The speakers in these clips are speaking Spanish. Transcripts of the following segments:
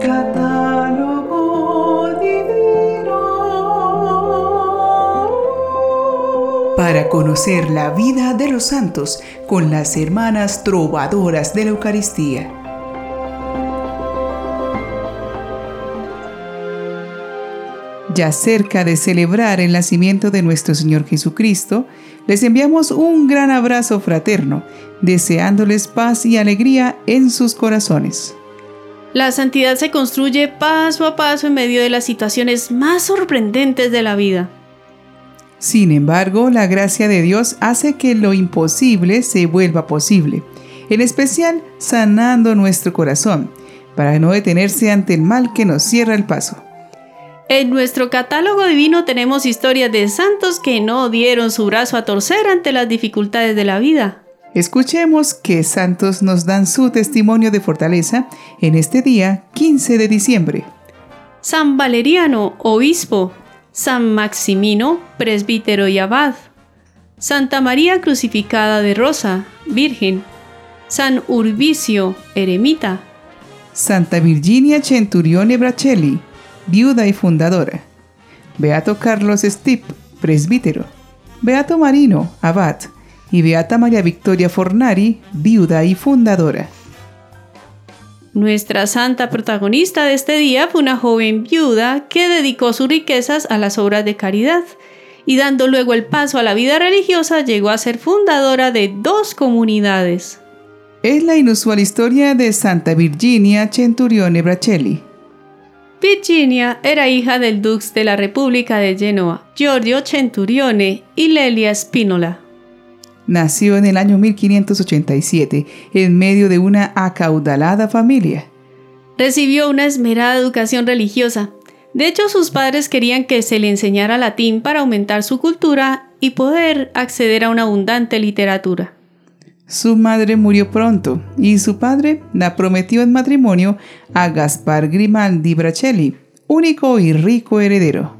Catálogo divino. Para conocer la vida de los santos con las hermanas trovadoras de la Eucaristía. Ya cerca de celebrar el nacimiento de nuestro Señor Jesucristo, les enviamos un gran abrazo fraterno, deseándoles paz y alegría en sus corazones. La santidad se construye paso a paso en medio de las situaciones más sorprendentes de la vida. Sin embargo, la gracia de Dios hace que lo imposible se vuelva posible, en especial sanando nuestro corazón, para no detenerse ante el mal que nos cierra el paso. En nuestro catálogo divino tenemos historias de santos que no dieron su brazo a torcer ante las dificultades de la vida. Escuchemos que santos nos dan su testimonio de fortaleza en este día 15 de diciembre. San Valeriano, obispo. San Maximino, presbítero y abad. Santa María crucificada de Rosa, virgen. San Urbicio, eremita. Santa Virginia Centurione Bracelli, viuda y fundadora. Beato Carlos Stip, presbítero. Beato Marino, abad. Y Beata María Victoria Fornari, viuda y fundadora. Nuestra santa protagonista de este día fue una joven viuda que dedicó sus riquezas a las obras de caridad y dando luego el paso a la vida religiosa llegó a ser fundadora de dos comunidades. Es la inusual historia de Santa Virginia Centurione Bracelli. Virginia era hija del dux de la República de Genoa, Giorgio Centurione y Lelia Spinola. Nació en el año 1587 en medio de una acaudalada familia. Recibió una esmerada educación religiosa. De hecho, sus padres querían que se le enseñara latín para aumentar su cultura y poder acceder a una abundante literatura. Su madre murió pronto y su padre la prometió en matrimonio a Gaspar Grimaldi Bracelli, único y rico heredero.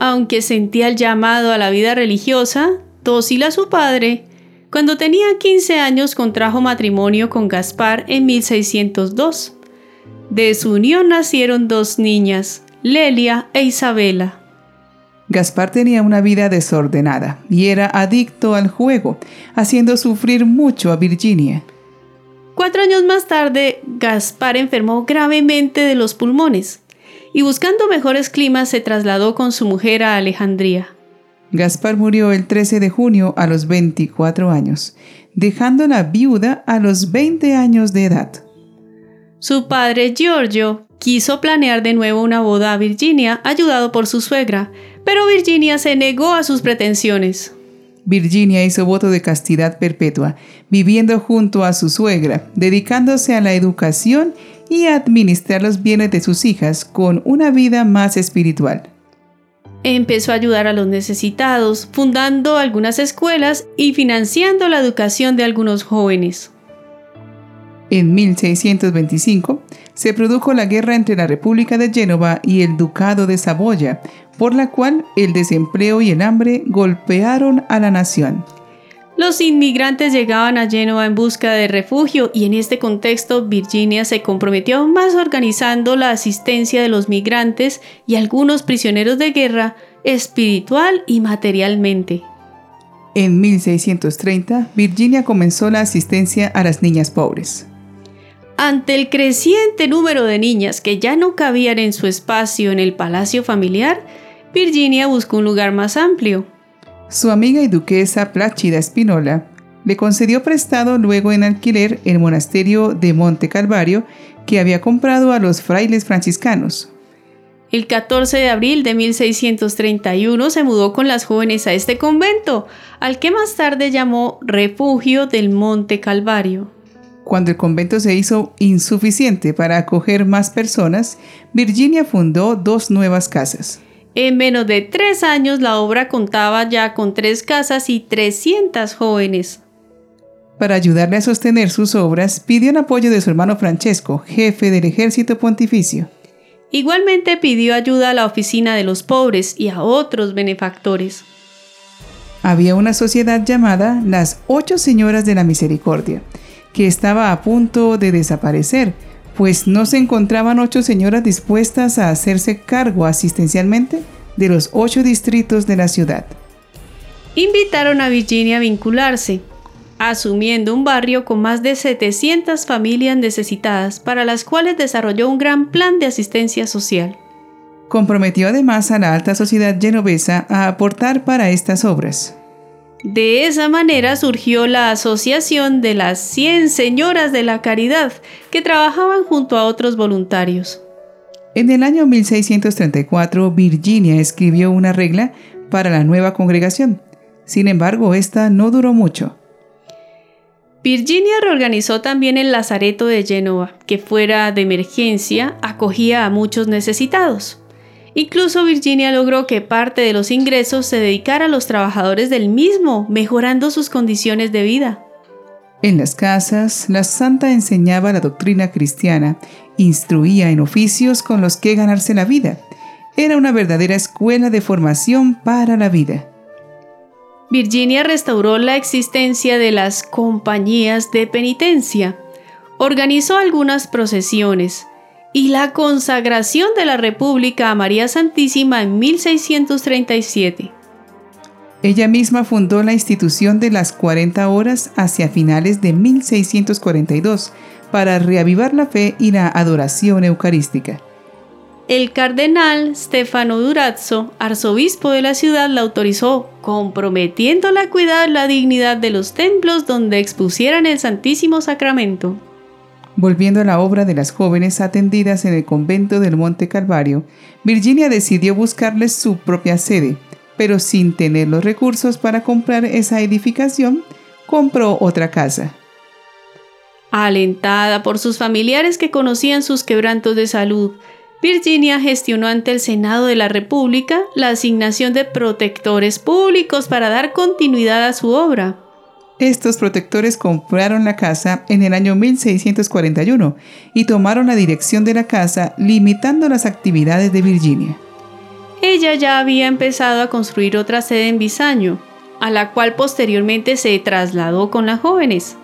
Aunque sentía el llamado a la vida religiosa, dócil a su padre, cuando tenía 15 años contrajo matrimonio con Gaspar en 1602. De su unión nacieron dos niñas, Lelia e Isabela. Gaspar tenía una vida desordenada y era adicto al juego, haciendo sufrir mucho a Virginia. Cuatro años más tarde, Gaspar enfermó gravemente de los pulmones y buscando mejores climas se trasladó con su mujer a Alejandría. Gaspar murió el 13 de junio a los 24 años, dejándola viuda a los 20 años de edad. Su padre Giorgio quiso planear de nuevo una boda a Virginia, ayudado por su suegra, pero Virginia se negó a sus pretensiones. Virginia hizo voto de castidad perpetua, viviendo junto a su suegra, dedicándose a la educación y a administrar los bienes de sus hijas con una vida más espiritual. Empezó a ayudar a los necesitados, fundando algunas escuelas y financiando la educación de algunos jóvenes. En 1625 se produjo la guerra entre la República de Génova y el Ducado de Saboya, por la cual el desempleo y el hambre golpearon a la nación. Los inmigrantes llegaban a Génova en busca de refugio y en este contexto Virginia se comprometió más organizando la asistencia de los migrantes y algunos prisioneros de guerra espiritual y materialmente. En 1630, Virginia comenzó la asistencia a las niñas pobres. Ante el creciente número de niñas que ya no cabían en su espacio en el palacio familiar, Virginia buscó un lugar más amplio. Su amiga y duquesa Plácida Spinola le concedió prestado luego en alquiler el monasterio de Monte Calvario que había comprado a los frailes franciscanos. El 14 de abril de 1631 se mudó con las jóvenes a este convento, al que más tarde llamó Refugio del Monte Calvario. Cuando el convento se hizo insuficiente para acoger más personas, Virginia fundó dos nuevas casas. En menos de tres años la obra contaba ya con tres casas y 300 jóvenes. Para ayudarle a sostener sus obras, pidió el apoyo de su hermano Francesco, jefe del ejército pontificio. Igualmente pidió ayuda a la oficina de los pobres y a otros benefactores. Había una sociedad llamada las Ocho Señoras de la Misericordia, que estaba a punto de desaparecer, pues no se encontraban ocho señoras dispuestas a hacerse cargo asistencialmente de los ocho distritos de la ciudad. Invitaron a Virginia a vincularse, asumiendo un barrio con más de 700 familias necesitadas para las cuales desarrolló un gran plan de asistencia social. Comprometió además a la alta sociedad genovesa a aportar para estas obras. De esa manera surgió la Asociación de las 100 Señoras de la Caridad, que trabajaban junto a otros voluntarios. En el año 1634, Virginia escribió una regla para la nueva congregación. Sin embargo, esta no duró mucho. Virginia reorganizó también el Lazareto de Génova, que fuera de emergencia acogía a muchos necesitados. Incluso Virginia logró que parte de los ingresos se dedicara a los trabajadores del mismo, mejorando sus condiciones de vida. En las casas, la santa enseñaba la doctrina cristiana, instruía en oficios con los que ganarse la vida. Era una verdadera escuela de formación para la vida. Virginia restauró la existencia de las compañías de penitencia, organizó algunas procesiones, y la consagración de la República a María Santísima en 1637. Ella misma fundó la institución de las 40 horas hacia finales de 1642 para reavivar la fe y la adoración eucarística. El cardenal Stefano Durazzo, arzobispo de la ciudad, la autorizó, comprometiéndola a cuidar la dignidad de los templos donde expusieran el Santísimo Sacramento. Volviendo a la obra de las jóvenes atendidas en el convento del Monte Calvario, Virginia decidió buscarles su propia sede, pero sin tener los recursos para comprar esa edificación, compró otra casa. Alentada por sus familiares que conocían sus quebrantos de salud, Virginia gestionó ante el Senado de la República la asignación de protectores públicos para dar continuidad a su obra. Estos protectores compraron la casa en el año 1641 y tomaron la dirección de la casa limitando las actividades de Virginia. Ella ya había empezado a construir otra sede en Bisaño, a la cual posteriormente se trasladó con las jóvenes.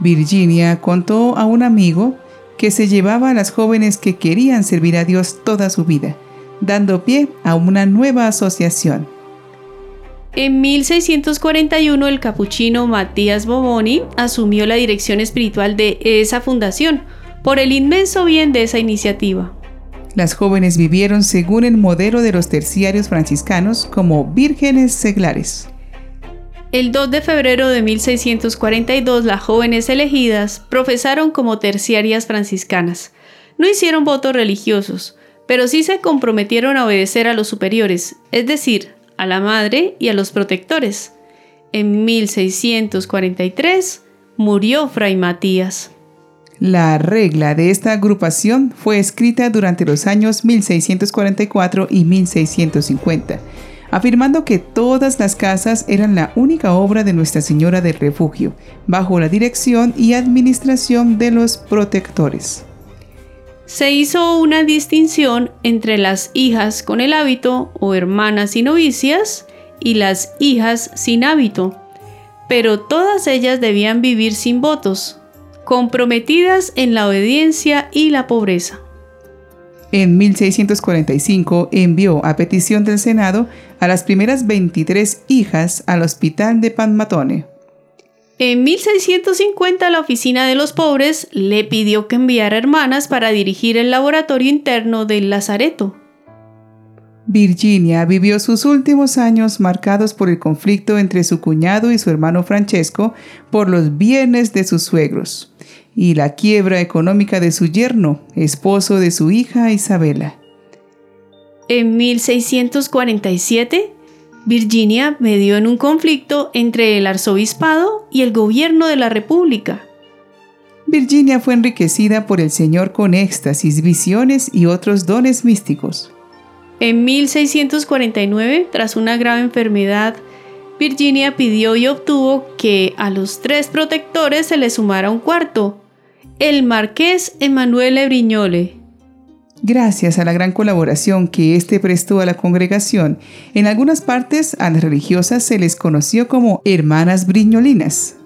Virginia contó a un amigo que se llevaba a las jóvenes que querían servir a Dios toda su vida, dando pie a una nueva asociación. En 1641 el capuchino Matías Boboni asumió la dirección espiritual de esa fundación por el inmenso bien de esa iniciativa. Las jóvenes vivieron según el modelo de los terciarios franciscanos como vírgenes seglares. El 2 de febrero de 1642 las jóvenes elegidas profesaron como terciarias franciscanas. No hicieron votos religiosos, pero sí se comprometieron a obedecer a los superiores, es decir, a la madre y a los protectores. En 1643 murió Fray Matías. La regla de esta agrupación fue escrita durante los años 1644 y 1650, afirmando que todas las casas eran la única obra de Nuestra Señora del Refugio, bajo la dirección y administración de los protectores se hizo una distinción entre las hijas con el hábito o hermanas y novicias y las hijas sin hábito, pero todas ellas debían vivir sin votos, comprometidas en la obediencia y la pobreza. En 1645 envió a petición del Senado a las primeras 23 hijas al hospital de Panmatone. En 1650 la Oficina de los Pobres le pidió que enviara hermanas para dirigir el laboratorio interno del Lazareto. Virginia vivió sus últimos años marcados por el conflicto entre su cuñado y su hermano Francesco por los bienes de sus suegros y la quiebra económica de su yerno, esposo de su hija Isabela. En 1647, Virginia medió en un conflicto entre el arzobispado y el gobierno de la República. Virginia fue enriquecida por el Señor con éxtasis, visiones y otros dones místicos. En 1649, tras una grave enfermedad, Virginia pidió y obtuvo que a los tres protectores se le sumara un cuarto, el marqués Emanuele Brignole, Gracias a la gran colaboración que éste prestó a la congregación, en algunas partes a las religiosas se les conoció como hermanas briñolinas.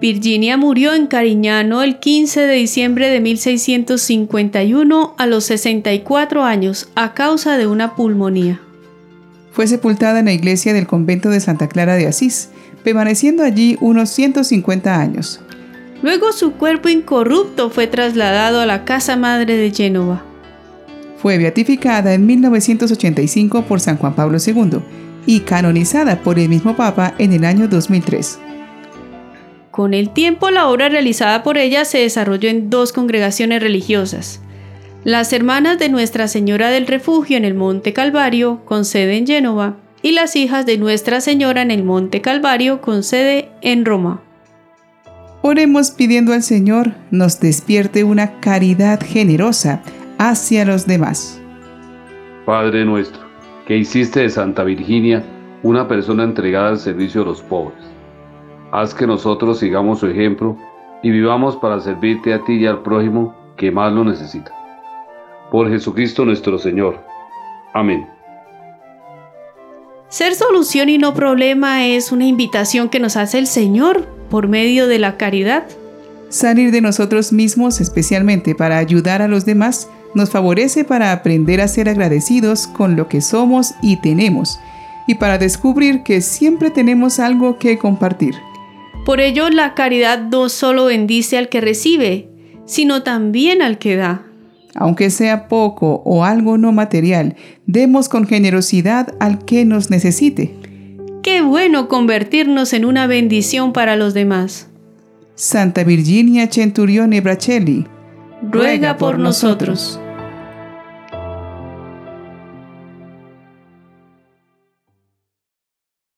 Virginia murió en Cariñano el 15 de diciembre de 1651 a los 64 años a causa de una pulmonía. Fue sepultada en la iglesia del convento de Santa Clara de Asís, permaneciendo allí unos 150 años. Luego su cuerpo incorrupto fue trasladado a la casa madre de Génova. Fue beatificada en 1985 por San Juan Pablo II y canonizada por el mismo Papa en el año 2003. Con el tiempo la obra realizada por ella se desarrolló en dos congregaciones religiosas. Las hermanas de Nuestra Señora del Refugio en el Monte Calvario, con sede en Génova, y las hijas de Nuestra Señora en el Monte Calvario, con sede en Roma. Oremos pidiendo al Señor nos despierte una caridad generosa hacia los demás. Padre nuestro, que hiciste de Santa Virginia una persona entregada al servicio de los pobres Haz que nosotros sigamos su ejemplo y vivamos para servirte a ti y al prójimo que más lo necesita. Por Jesucristo nuestro Señor. Amén. Ser solución y no problema es una invitación que nos hace el Señor por medio de la caridad. Salir de nosotros mismos, especialmente para ayudar a los demás, nos favorece para aprender a ser agradecidos con lo que somos y tenemos, y para descubrir que siempre tenemos algo que compartir. Por ello, la caridad no solo bendice al que recibe, sino también al que da. Aunque sea poco o algo no material, demos con generosidad al que nos necesite. Qué bueno convertirnos en una bendición para los demás. Santa Virginia Centurione Bracelli, ruega por nosotros.